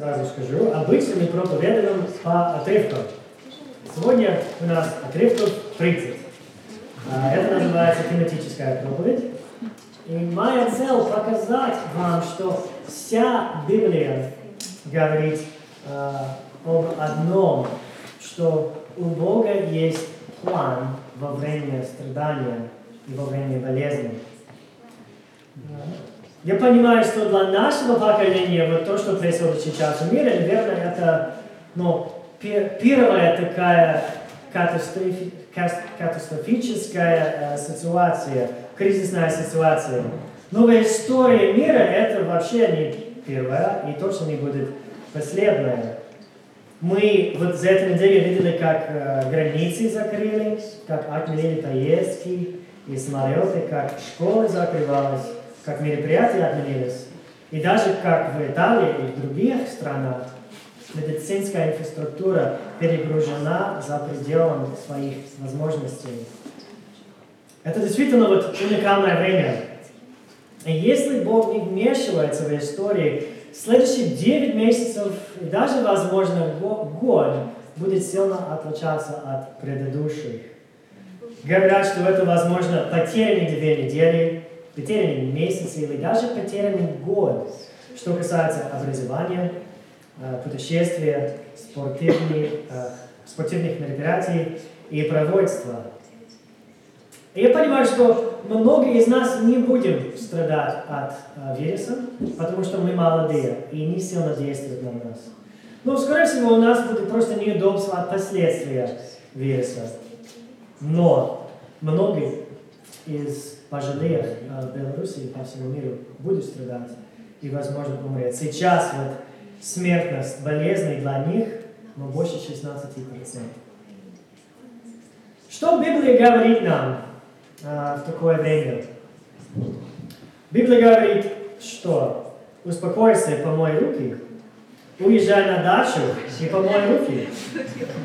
сразу скажу, обычно мы проповедуем по отрывкам. Сегодня у нас отрывков 30. А, Это называется тематическая проповедь. И моя цель показать вам, что вся Библия говорит а, об одном, что у Бога есть план во время страдания и во время болезни. Я понимаю, что для нашего поколения вот то, что происходит сейчас в мире, наверное, это ну, пер- первая такая катастрофи- катастрофическая э, ситуация, кризисная ситуация. Но в истории мира это вообще не первая и точно не будет последняя. Мы вот за эту неделю видели, как э, границы закрыли, как отменили поездки и самолеты, как школы закрывались, как мероприятия отменились. И даже как в Италии и в других странах медицинская инфраструктура перегружена за пределом своих возможностей. Это действительно вот уникальное время. И если Бог не вмешивается в истории, следующие 9 месяцев и даже, возможно, го- год будет сильно отличаться от предыдущих. Говорят, что это, возможно, потерянные две недели, потерянный месяц или даже потерянный год, что касается образования, э, путешествия, спортивных, э, спортивных мероприятий и проводства. Я понимаю, что многие из нас не будем страдать от э, вируса, потому что мы молодые и не сильно действует на нас. Но, скорее всего, у нас будет просто неудобство от последствий вируса. Но многие из пожилых э, в Беларуси по всему миру будут страдать и, возможно, умереть. Сейчас вот смертность болезней для них ну, больше 16%. Что Библия говорит нам э, в такое время? Библия говорит, что успокойся помой руки, уезжай на дачу и помой руки.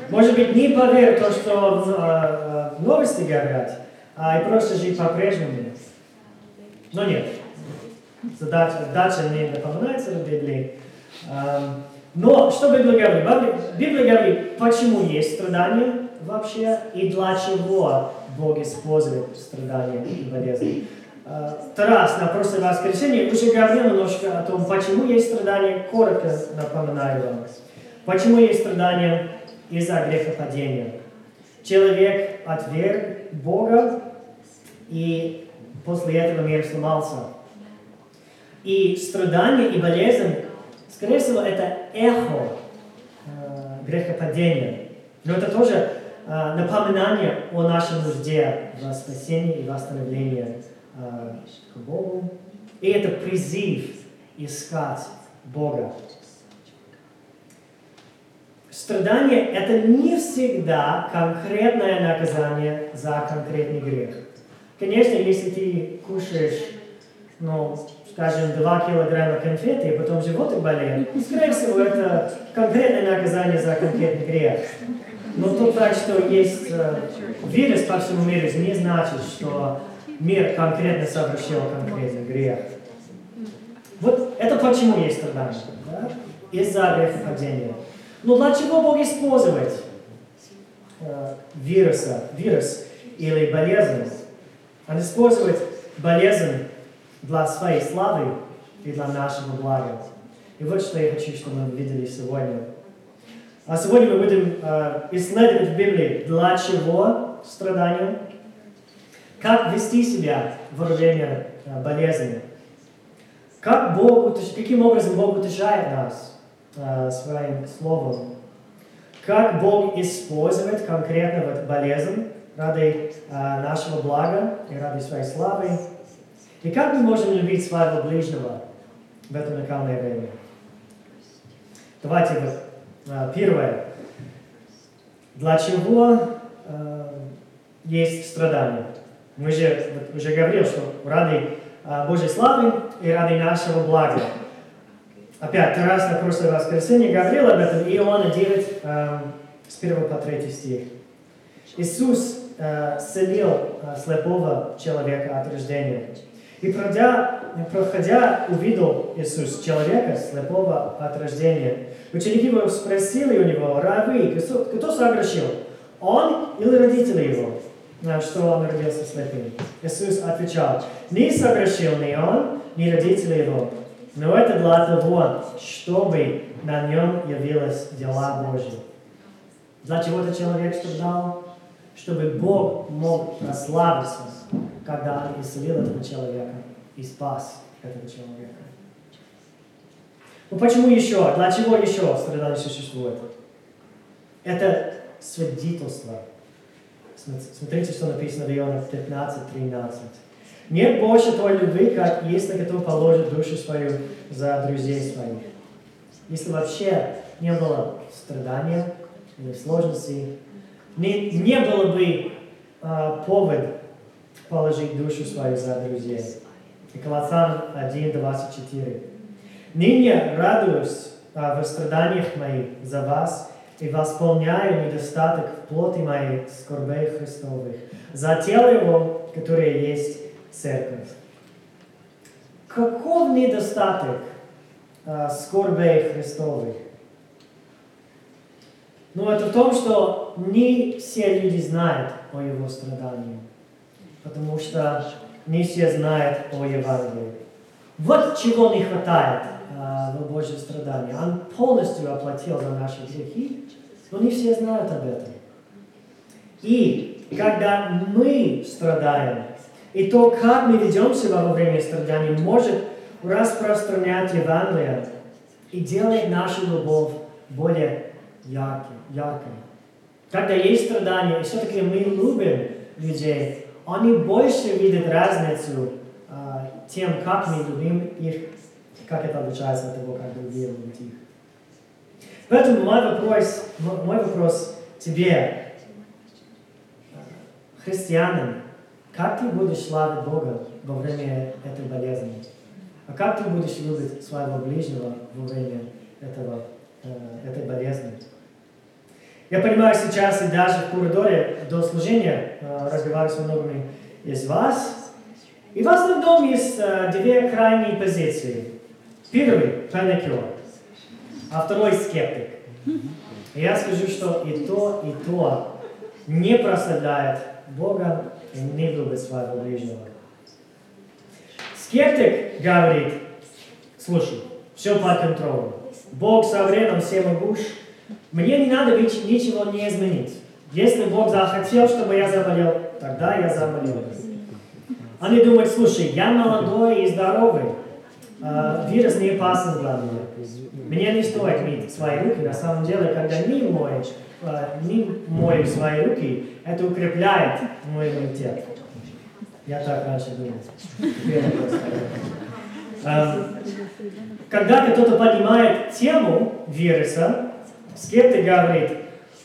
Может быть, не поверь то, что в, э, в новости говорят, а и просто жить по-прежнему. Но нет. Задача, дача не напоминается в Библии. Эм, Но что Библия говорит? Библия говорит, почему есть страдания вообще и для чего Бог использует страдания и болезни. Э, Тарас на прошлое воскресенье уже говорил немножко о том, почему есть страдания, коротко напоминаю вам. Почему есть страдания из-за грехопадения. Человек отверг Бога, и после этого мир сломался. И страдания и болезнь, скорее всего, это эхо э, грехопадения. Но это тоже э, напоминание о нашей нужде в спасении и восстановлении э, к Богу. И это призыв искать Бога. Страдание – это не всегда конкретное наказание за конкретный грех. Конечно, если ты кушаешь, ну, скажем, 2 килограмма конфеты, и потом животик болеет, скорее всего, это конкретное наказание за конкретный грех. Но тот факт, что есть э, вирус по всему миру, не значит, что мир конкретно совершил конкретный грех. Вот это почему есть страдания. Да? Из-за грехопадения. Но для чего Бог использует э, вируса, вирус или болезнь? Он использует болезнь для своей славы и для нашего блага. И вот что я хочу, чтобы мы видели сегодня. А сегодня мы будем э, исследовать в Библии, для чего страдания, как вести себя во время э, болезни, как Бог, каким образом Бог утешает нас э, своим словом, как Бог использует конкретно вот болезнь ради э, нашего блага и ради своей славы, и как мы можем любить своего ближнего в это накальное время. Давайте вот э, первое. Для чего э, есть страдания? Мы же вот уже говорили, что ради э, Божьей славы и ради нашего блага. Опять, Тарас на прошлое воскресенье говорил об этом, Иоанна 9, э, с 1 по 3 стих. Иисус э, исцелил э, слепого человека от рождения. И пройдя проходя, увидел Иисус человека слепого от рождения. Ученики его спросили у него, Рави, кто, кто согрешил? Он или родители его? что он родился слепым. Иисус отвечал, не согрешил ни он, ни родители его, но это для того, чтобы на нем явилась дела Божьи. Для чего этот человек страдал? Чтобы Бог мог прославиться, когда Он исцелил этого человека и спас этого человека. Ну почему еще? Для чего еще страдание существует? Это свидетельство. Смотрите, что написано в Иоанна 15, 13. Нет больше той любви, как если кто положит душу свою за друзей своих. Если вообще не было страдания или сложностей, не, не было бы э, повод положить душу свою за друзей. И Колоссянам 1, 24. «Ныне радуюсь э, в страданиях моих за вас и восполняю недостаток в плоти моей скорбей Христовых, за тело Его, которое есть церковь. Каков недостаток э, скорбей Христовых? Ну, это в том, что не все люди знают о Его страдании, потому что не все знают о Евангелии. Вот чего не хватает э, в Божьем страдании. Он полностью оплатил за наши грехи, но не все знают об этом. И когда мы страдаем, и то, как мы ведем себя во время страданий, может распространять Евангелие и делать нашу любовь более яркой. яркой. Когда есть страдания, все-таки мы любим людей, они больше видят разницу э, тем, как мы любим их, как это отличается от того, как другие любят их. Поэтому мой вопрос, мой вопрос тебе, христианам, как ты будешь славить Бога во время этой болезни? А как ты будешь любить своего ближнего во время этого, э, этой болезни? Я понимаю сейчас и даже в коридоре до служения э, разговариваю с многими из вас. И в основном есть э, две крайние позиции. Первый – паникер, а второй – скептик. И я скажу, что и то, и то не прославляет Бога не любит своего ближнего. Скептик говорит, слушай, все под контролем. Бог со временем всемогущ. Мне не надо ничего не изменить. Если Бог захотел, чтобы я заболел, тогда я заболел. Они думают, слушай, я молодой и здоровый, а, вирус не опасен для меня. Мне не стоит мыть свои руки. На самом деле, когда не моешь, а, не мою свои руки, это укрепляет мой иммунитет. Я так раньше думал. Когда кто-то поднимает тему вируса, скептик говорит,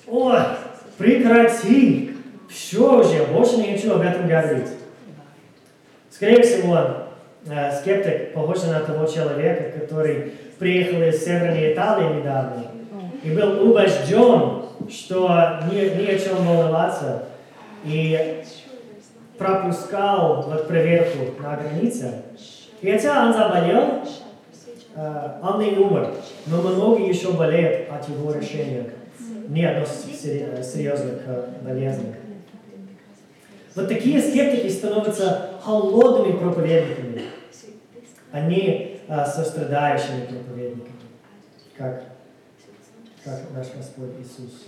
о, прекрати, все уже, больше ничего об этом говорить. Скорее всего, э, скептик похож на того человека, который приехал из Северной Италии недавно и был убежден, что ни, ни о чем волноваться, и пропускал вот проверку на границе. И хотя он заболел, э, он не умер, но многие еще болеют от его решения не относятся серьезно к болезни. Вот такие скептики становятся холодными проповедниками, а не а, сострадающими проповедниками, как, как наш Господь Иисус.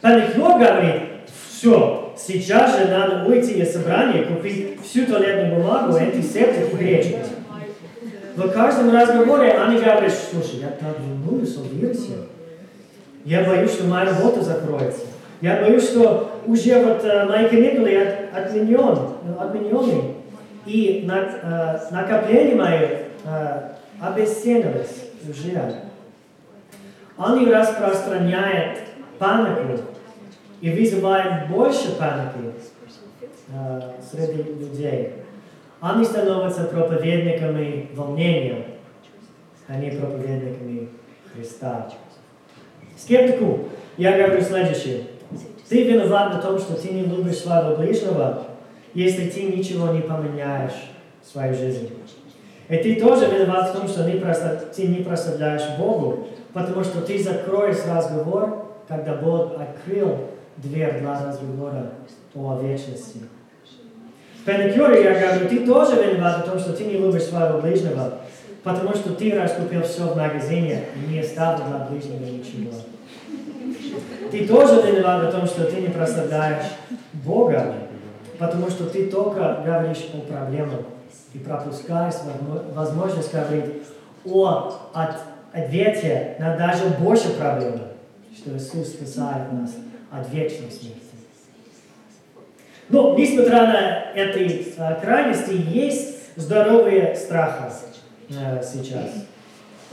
Паникер говорит, все, сейчас же надо уйти из собрания, купить всю туалетную бумагу, антисептик и гречку. В каждом разговоре они говорят, слушай, я так волнуюсь о вирусе, я боюсь, что моя работа закроется. Я боюсь, что уже вот э, мои каникулы от, отменен, отменены, и на, э, накопления мои э, обесценились уже. Они распространяют панику и вызывают больше паники э, среди людей. Они становятся проповедниками волнения, а не проповедниками Христа. Скептику я говорю следующее. Ты виноват на том, что ты не любишь своего ближнего, если ты ничего не поменяешь в своей жизни. И ты тоже виноват в том, что ты не прославляешь Богу, потому что ты закроешь разговор, когда Бог открыл дверь для разговора о вечности. В я говорю, ты тоже виноват в том, что ты не любишь своего ближнего, потому что ты раскупил все в магазине и не оставил для ближнего ничего. Ты тоже виноват в том, что ты не прославляешь Бога, потому что ты только говоришь о проблемах и пропускаешь возможность говорить о от, ответе на даже больше проблем, что Иисус спасает нас от вечной смерти. Но, несмотря на эти э, крайности, есть здоровые страхи э, сейчас.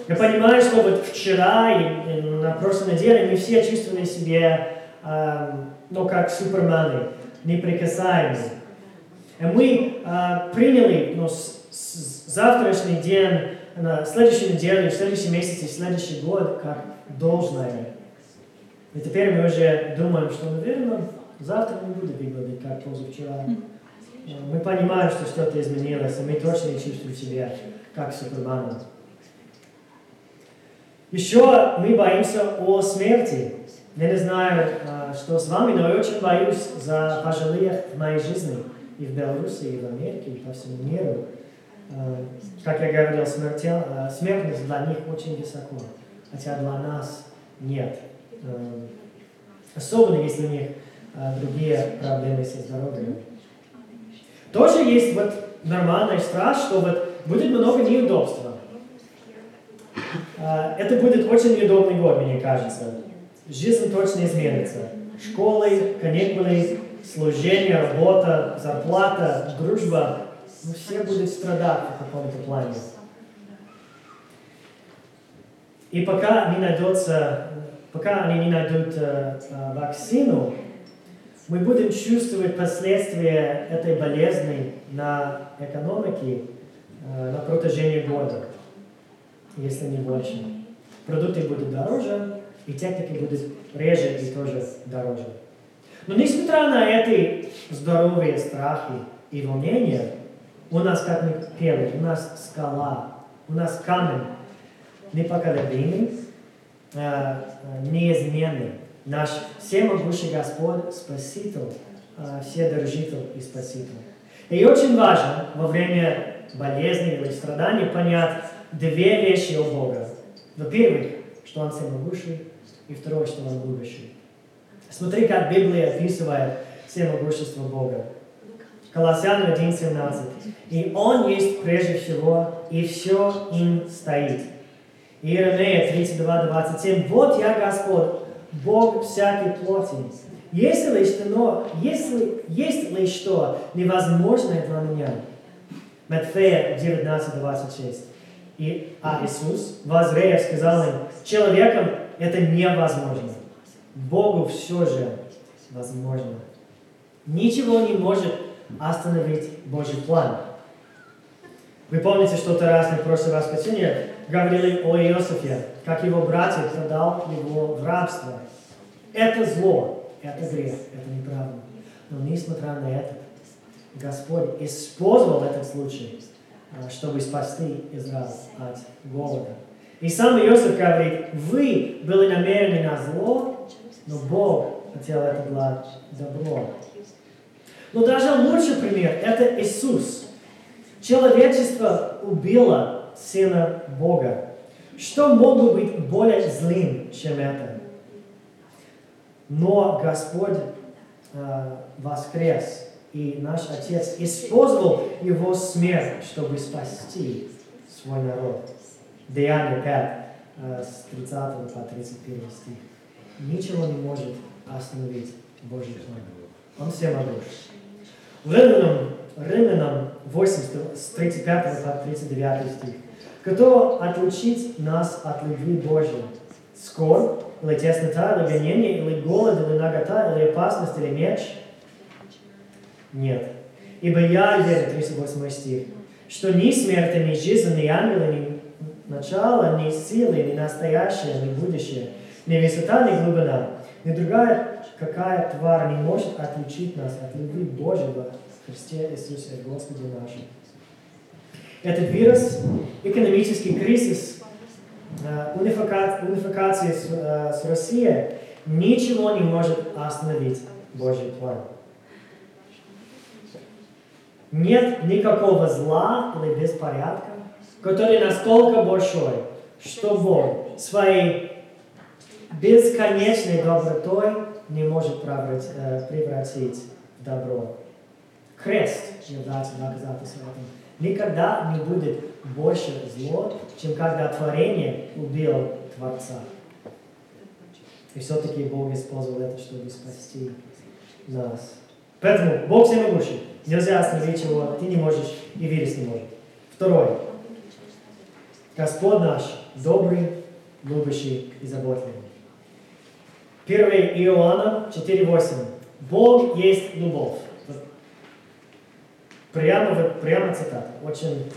Я понимаю, что вот вчера и, на прошлой неделе мы все чувствовали себя, э, ну, как супермены, неприкасаемые. И мы э, приняли ну, с, с завтрашний день, на следующей неделе, в следующем месяце, в следующий год как должное. И теперь мы уже думаем, что, наверное, завтра не будет выглядеть как позавчера. Мы понимаем, что что-то изменилось, и мы точно не чувствуем себя как суперменом. Еще мы боимся о смерти. Я не знаю, а, что с вами, но я очень боюсь за пожилых в моей жизни и в Беларуси, и в Америке, и по всему миру. А, как я говорил, а, смертность для них очень высоко, хотя для нас нет. Особенно если у них другие проблемы со здоровьем. Тоже есть вот нормальный страх, что вот будет много неудобства. Это будет очень неудобный год, мне кажется. Жизнь точно изменится. Школы, каникулы, служение, работа, зарплата, дружба. Ну, все будут страдать в каком-то плане. И пока не найдется, пока они не найдут э, э, вакцину, мы будем чувствовать последствия этой болезни на экономике э, на протяжении года, если не больше. Продукты будут дороже, и техника будет реже и тоже дороже. Но несмотря на эти здоровые страхи и волнения, у нас, как мы пели, у нас скала, у нас камень непоколебимый, э, неизменный. Наш всемогущий Господь, Спаситель, э, Вседержитель и Спаситель. И очень важно во время болезни или страданий понять две вещи о Боге. Во-первых, что Он всемогущий, и второе, что Он будущий. Смотри, как Библия описывает всемогущество Бога. Колоссянам 1.17. «И Он есть прежде всего, и все им стоит». Иеремия 32.27. «Вот я Господь, Бог всякой плоти. Если ли что, но, если, есть ли что невозможное для меня?» Матфея 19.26. И, а Иисус, возрея, сказал им, человеком это невозможно. Богу все же возможно. Ничего не может остановить Божий план. Вы помните, что-то раз на прошлый раз воскресенье говорили о Иосифе, как его братья продал его в рабство. Это зло, это грех, это неправда. Но несмотря на это, Господь использовал этот случай, а, чтобы спасти Израиль от голода. И сам Иосиф говорит, вы были намерены на зло, но Бог хотел это для добро. Но даже лучший пример – это Иисус. Человечество убило Сына Бога. Что могло быть более злым, чем это? Но Господь э, воскрес, и наш Отец использовал Его смерть, чтобы спасти свой народ. Деяния 5, с 30 по 31 стих. Ничего не может остановить Божий план. Он все могущ. Римлянам, Римлянам 8, с 35 по 39 стих. Кто отлучит нас от любви Божьей? Скорбь, или теснота, или гонение, или голод, или нагота, или опасность, или меч? Нет. Ибо я верю, 38 стих, что ни смерть, ни жизнь, ни ангелы, ни начало, ни силы, ни настоящее, ни будущее, ни высота, ни глубина, ни другая какая тварь не может отличить нас от любви Божьего в Христе Иисусе Господе нашем. Этот вирус, экономический кризис, э, унификация, с, э, с Россией, ничего не может остановить Божий план. Нет никакого зла или беспорядка, который настолько большой, что Бог своей бесконечной добротой не может э, превратить в добро. Крест является доказательством Никогда не будет больше зло, чем когда творение убил Творца. И все-таки Бог использовал это, чтобы спасти нас. Поэтому Бог всемогущий. Нельзя остановить его, ты не можешь, и вирус не может. Второе. Господь наш добрый, любящий и заботливый. 1 Иоанна 4.8. Бог есть любовь. Прямо, прямо цитата. Очень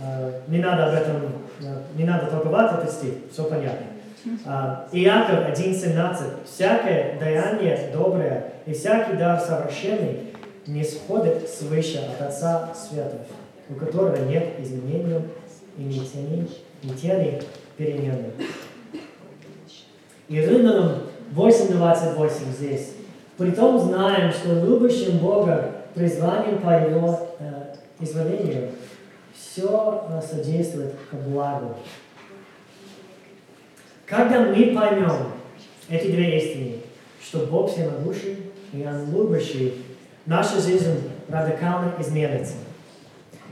э, не надо об этом, э, не надо толковать этот стих, все понятно. Uh, Иаков 1.17. «Всякое даяние доброе и всякий дар совершенный не сходит свыше от Отца Светов, у которого нет изменений и ни тени, ни тени перемены». И Римлянам 8.28 здесь. «Притом знаем, что любящим Бога призванием по Его э, изволению все э, содействует к благу». Когда мы поймем эти две истины, что Бог всемогущий и Он любящий, наша жизнь радикально изменится.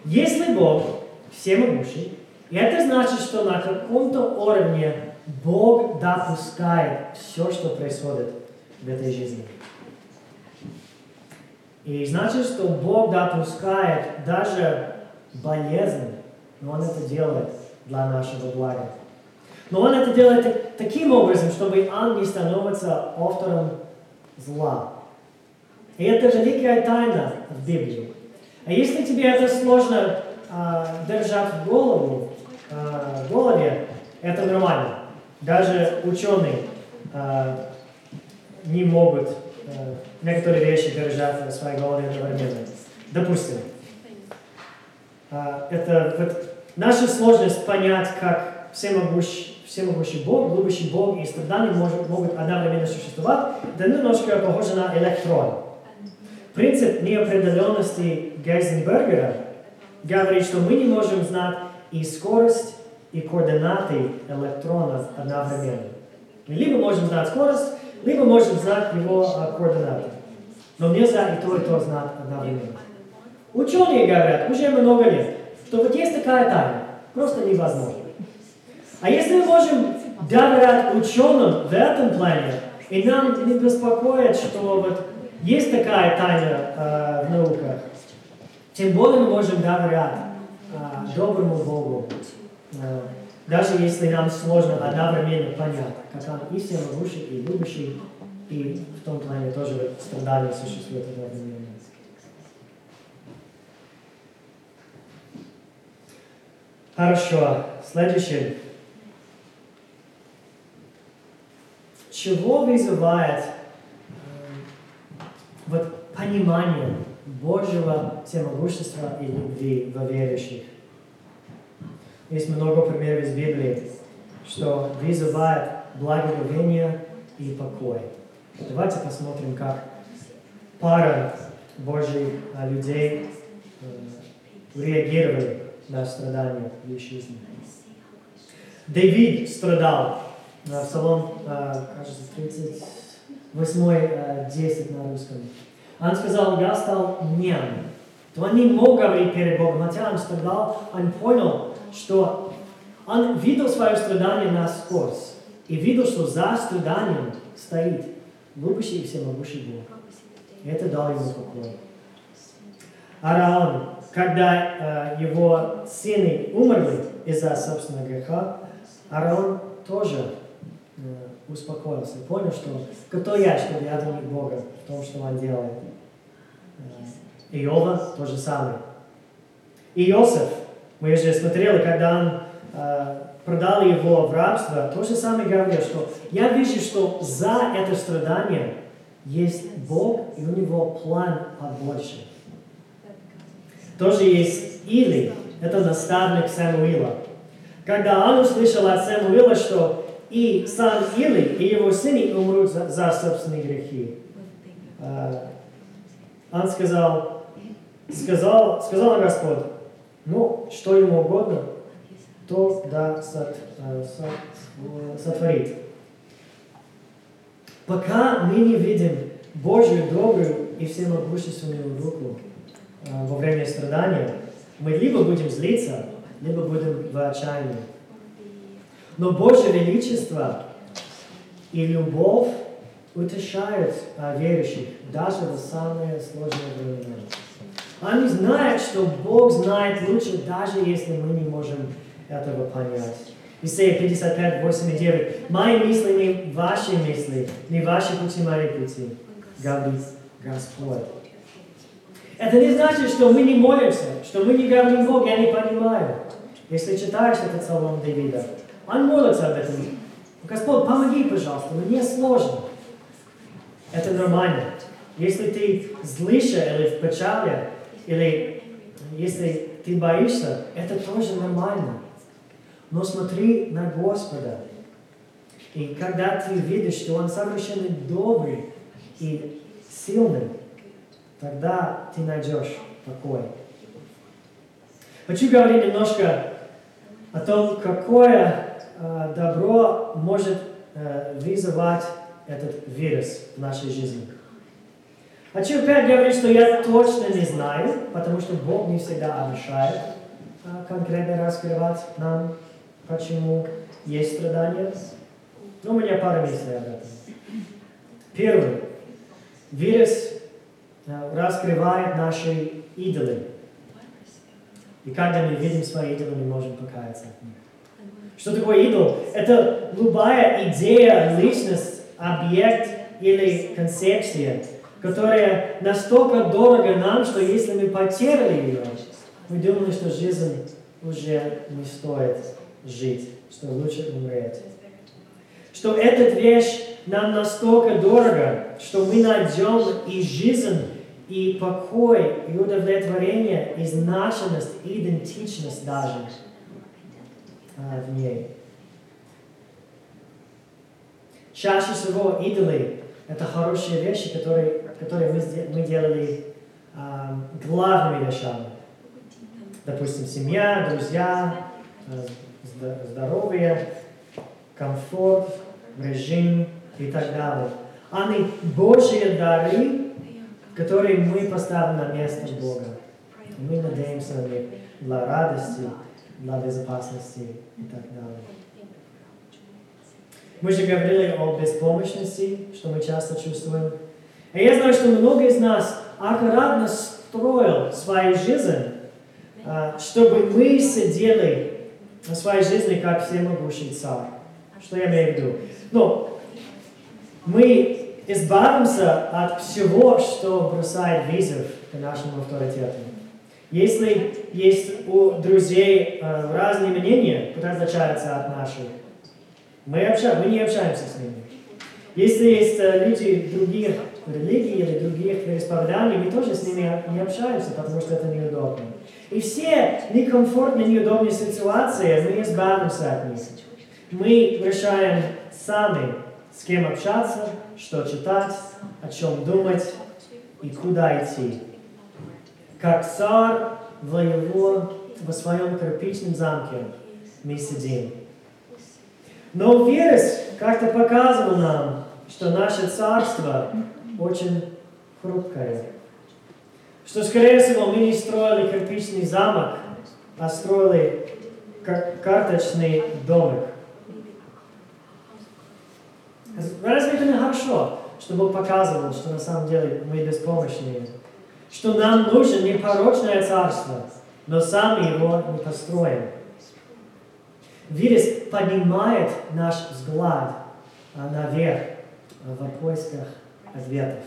Если Бог всемогущий, это значит, что на каком-то уровне Бог допускает все, что происходит в этой жизни. И значит, что Бог допускает даже болезнь, но Он это делает для нашего блага. Но он это делает таким образом, чтобы он не становится автором зла. И это великая тайна в Библии. А если тебе это сложно э, держать в голову, э, в голове, это нормально. Даже ученые э, не могут э, некоторые вещи держать в своей голове одновременно. Допустим, э, это вот, наша сложность понять, как всемогущий всемогущий Бог, любящий Бог и страдания может, могут одновременно существовать, это немножко похоже на электрон. Принцип неопределенности Гейзенбергера говорит, что мы не можем знать и скорость, и координаты электронов одновременно. Либо можем знать скорость, либо можем знать его координаты. Но нельзя и то, и то знать одновременно. Ученые говорят уже много лет, что вот есть такая тайна, просто невозможно. А если мы можем доверять ученым в этом плане, и нам не беспокоит, что вот есть такая тайна э, в науках, тем более мы можем доверять э, доброму Богу, даже если нам сложно одновременно понять, как Он и всемогущий, и любящий, и в том плане тоже страдания существуют одновременно. Хорошо, следующее. чего вызывает э, вот понимание Божьего всемогущества и любви во верующих. Есть много примеров из Библии, что вызывает благоговение и покой. Давайте посмотрим, как пара Божьих людей реагировали на страдания в их жизни. Давид страдал Псалом, кажется, 38, 10 на русском. Он сказал, я стал нем. То он не мог говорить перед Богом, хотя он страдал, он понял, что он видел свое страдание насквозь и видел, что за страданием стоит любящий и всемогущий Бог. И это дало ему покой. Араон, когда э, его сыны умерли из-за собственного греха, Араон тоже Э, успокоился, понял, что кто я, чтобы я думал Бога в том, что Он делает. Э, Иова то же самое. И Иосиф, мы уже смотрели, когда он э, продал его в рабство, то же самое говорил, что я вижу, что за это страдание есть Бог, и у него план побольше. Тоже есть Или, Это наставник Самуила. Когда он услышал от Самуила, что и сам Или, и его сыны умрут за, за собственные грехи, а, он сказал, сказал, сказал Господь, ну, что ему угодно, то да сот, э, сотворит. Пока мы не видим Божью добрую и всемогущественную руку э, во время страдания, мы либо будем злиться, либо будем в отчаянии. Но Божье величество и любовь утешают верующих даже в самые сложные времена. Они знают, что Бог знает лучше, даже если мы не можем этого понять. Исайя 55, 8 и 9. «Мои мысли не ваши мысли, не ваши пути мои пути, говорит Господь». Это не значит, что мы не молимся, что мы не говорим Бог, я не понимаю. Если читаешь этот псалом Давида, он молится об этом. Господь, помоги, пожалуйста, мне сложно. Это нормально. Если ты злишься или в печали, или если ты боишься, это тоже нормально. Но смотри на Господа. И когда ты видишь, что Он совершенно добрый и сильный, тогда ты найдешь покой. Хочу говорить немножко о том, какое э, добро может э, вызывать этот вирус в нашей жизни. Хочу опять говорить, что я точно не знаю, потому что Бог не всегда обещает э, конкретно раскрывать нам почему есть страдания. Но у меня пара мыслей об этом. Первый. Вирус э, раскрывает наши идолы. И когда мы видим свои идолы, мы можем покаяться от них. Что такое идол? Это любая идея, личность, объект или концепция, которая настолько дорого нам, что если мы потеряли ее, мы думаем, что жизнь уже не стоит жить, что лучше умереть. Что эта вещь нам настолько дорого, что мы найдем и жизнь, и покой, и удовлетворение, и значимость, и идентичность даже а, в ней. Чаще всего идолы – это хорошие вещи, которые, которые мы, мы делали а, главными вещами. Допустим, семья, друзья, а, здоровье, комфорт, режим и так далее. Они Божьи дары, которые мы поставим на место Бога. И мы надеемся на них для радости, для безопасности и так далее. Мы же говорили о беспомощности, что мы часто чувствуем. И я знаю, что много из нас аккуратно строил свою жизнь, а, чтобы мы сидели на своей жизни как всемогущий царь. Что я имею в виду? Ну, мы избавимся от всего, что бросает вызов к нашему авторитету. Если есть у друзей э, разные мнения, которые отличаются от наших, мы, общаем, мы не общаемся с ними. Если есть люди других религий или других вероисповеданий, мы тоже с ними не общаемся, потому что это неудобно. И все некомфортные, неудобные ситуации, мы избавимся от них. Мы решаем сами, с кем общаться, что читать, о чем думать и куда идти. Как царь в его, в своем кирпичном замке мы сидим. Но вирус как-то показывал нам, что наше царство очень хрупкое что, скорее всего, мы не строили кирпичный замок, а строили карточный домик. Разве это не хорошо, что Бог показывал, что на самом деле мы беспомощные? Что нам нужно непорочное царство, но сами его не построим. Вирус поднимает наш взгляд а, наверх в поисках ответов.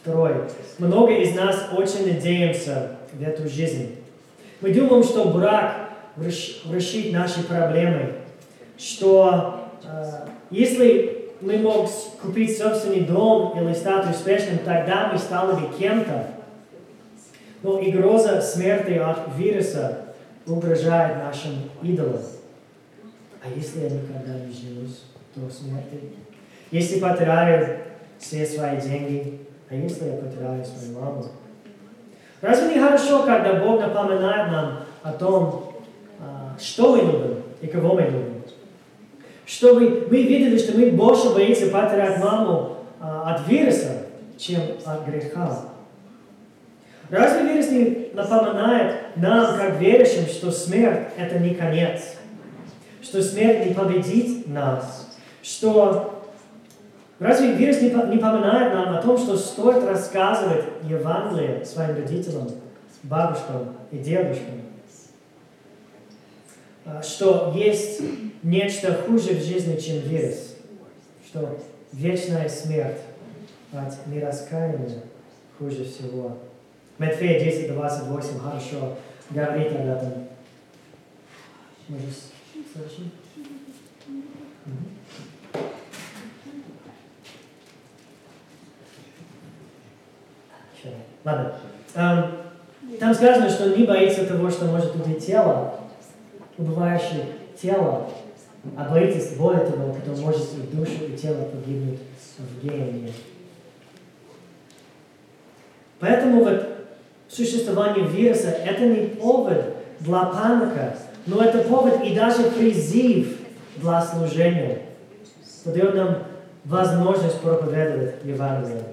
Второе. Много из нас очень надеемся в эту жизнь. Мы думаем, что брак решит наши проблемы, что э, если мы можем купить собственный дом или стать успешным, тогда мы стали бы кем-то. Но и гроза смерти от вируса угрожает нашим идолам. А если я никогда не женюсь до смерти? Если потеряю все свои деньги, а если я потеряю свою маму? Разве не хорошо, когда Бог напоминает нам о том, а, что мы любим и кого мы любим? Чтобы мы видели, что мы больше боимся потерять маму а, от вируса, чем от греха. Разве вирус не напоминает нам, как верующим, что смерть – это не конец? Что смерть не победит нас? Что Разве вирус не напоминает нам о том, что стоит рассказывать Евангелие своим родителям, бабушкам и дедушкам? А, что есть нечто хуже в жизни, чем вирус. Что вечная смерть от нераскаяния хуже всего. Матфея 10, 28 хорошо говорит об этом. Можешь следующий? Ладно. Там сказано, что не боится того, что может убить тело, убывающее тело, а боитесь более того, кто может и душу, и тело погибнуть в гении. Поэтому вот существование вируса – это не повод для паника, но это повод и даже призыв для служения. Это дает нам возможность проповедовать Евангелие.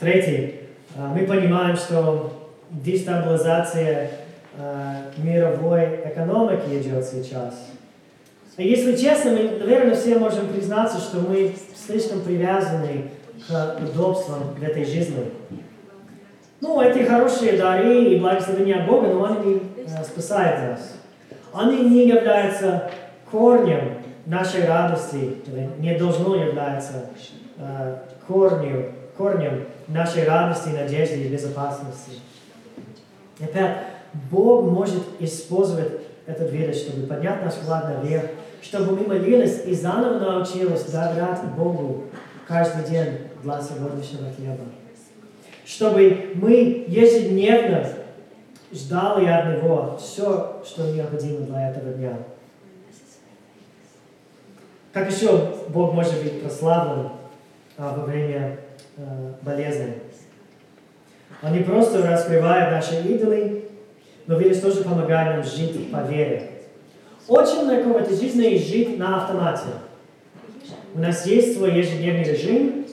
Третий. А, мы понимаем, что дестабилизация а, мировой экономики идет сейчас. И если честно, мы, наверное, все можем признаться, что мы слишком привязаны к удобствам в этой жизни. Ну, эти хорошие дары и благословения Бога, но они не э, спасают нас. Они не являются корнем нашей радости, не должно являться э, корнем, корнем нашей радости, надежды и безопасности. Опять, Бог может использовать этот веру, чтобы поднять наш вклад наверх, чтобы мы молились и заново научились доверять Богу каждый день для сегодняшнего хлеба чтобы мы ежедневно ждали от Него все, что необходимо для этого дня. Как еще Бог может быть прославлен во время болезни? Он не просто раскрывает наши идолы, но вирус тоже помогает нам жить по вере. Очень легко в этой жизни жить на автомате. У нас есть свой ежедневный режим,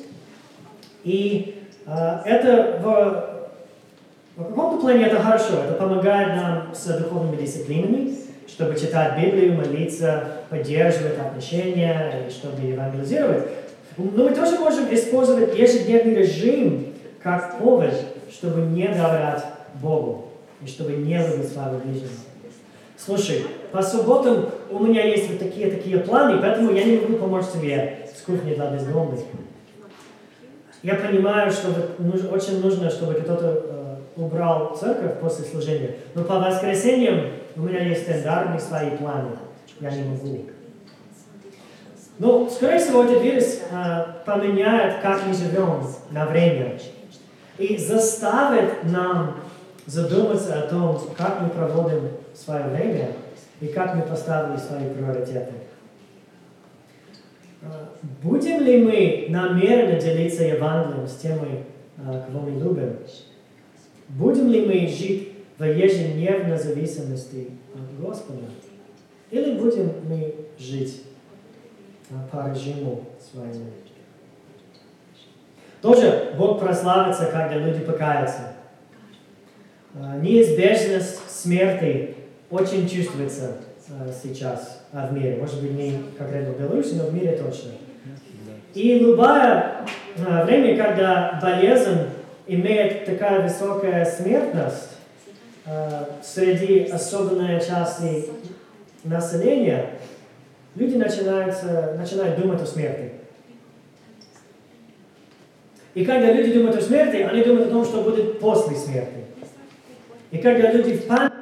и а, это в, в каком-то плане это хорошо, это помогает нам с духовными дисциплинами, чтобы читать Библию, молиться, поддерживать отношения, и чтобы евангелизировать. Но мы тоже можем использовать ежедневный режим как повод, чтобы не доверять Богу и чтобы не своего ближнего. Слушай, по субботам у меня есть вот такие-такие планы, поэтому я не могу помочь тебе с кухней для бездомных. Я понимаю, что очень нужно, чтобы кто-то э, убрал церковь после служения, но по воскресеньям у меня есть стандартные свои планы. Я не могу. Ну, скорее всего, этот вирус э, поменяет, как мы живем на время. И заставит нам задуматься о том, как мы проводим свое время и как мы поставили свои приоритеты. Будем ли мы намеренно делиться Евангелием с теми, а, кого мы любим? Будем ли мы жить в ежедневной зависимости от Господа? Или будем мы жить а, по режиму своему? Тоже Бог прославится, когда люди покаятся. А, неизбежность смерти очень чувствуется сейчас в мире. Может быть, не конкретно в Беларуси, но в мире точно. И любое а, время, когда болезнь имеет такая высокая смертность а, среди особенной части населения, люди начинают, начинают думать о смерти. И когда люди думают о смерти, они думают о том, что будет после смерти. И когда люди в панике,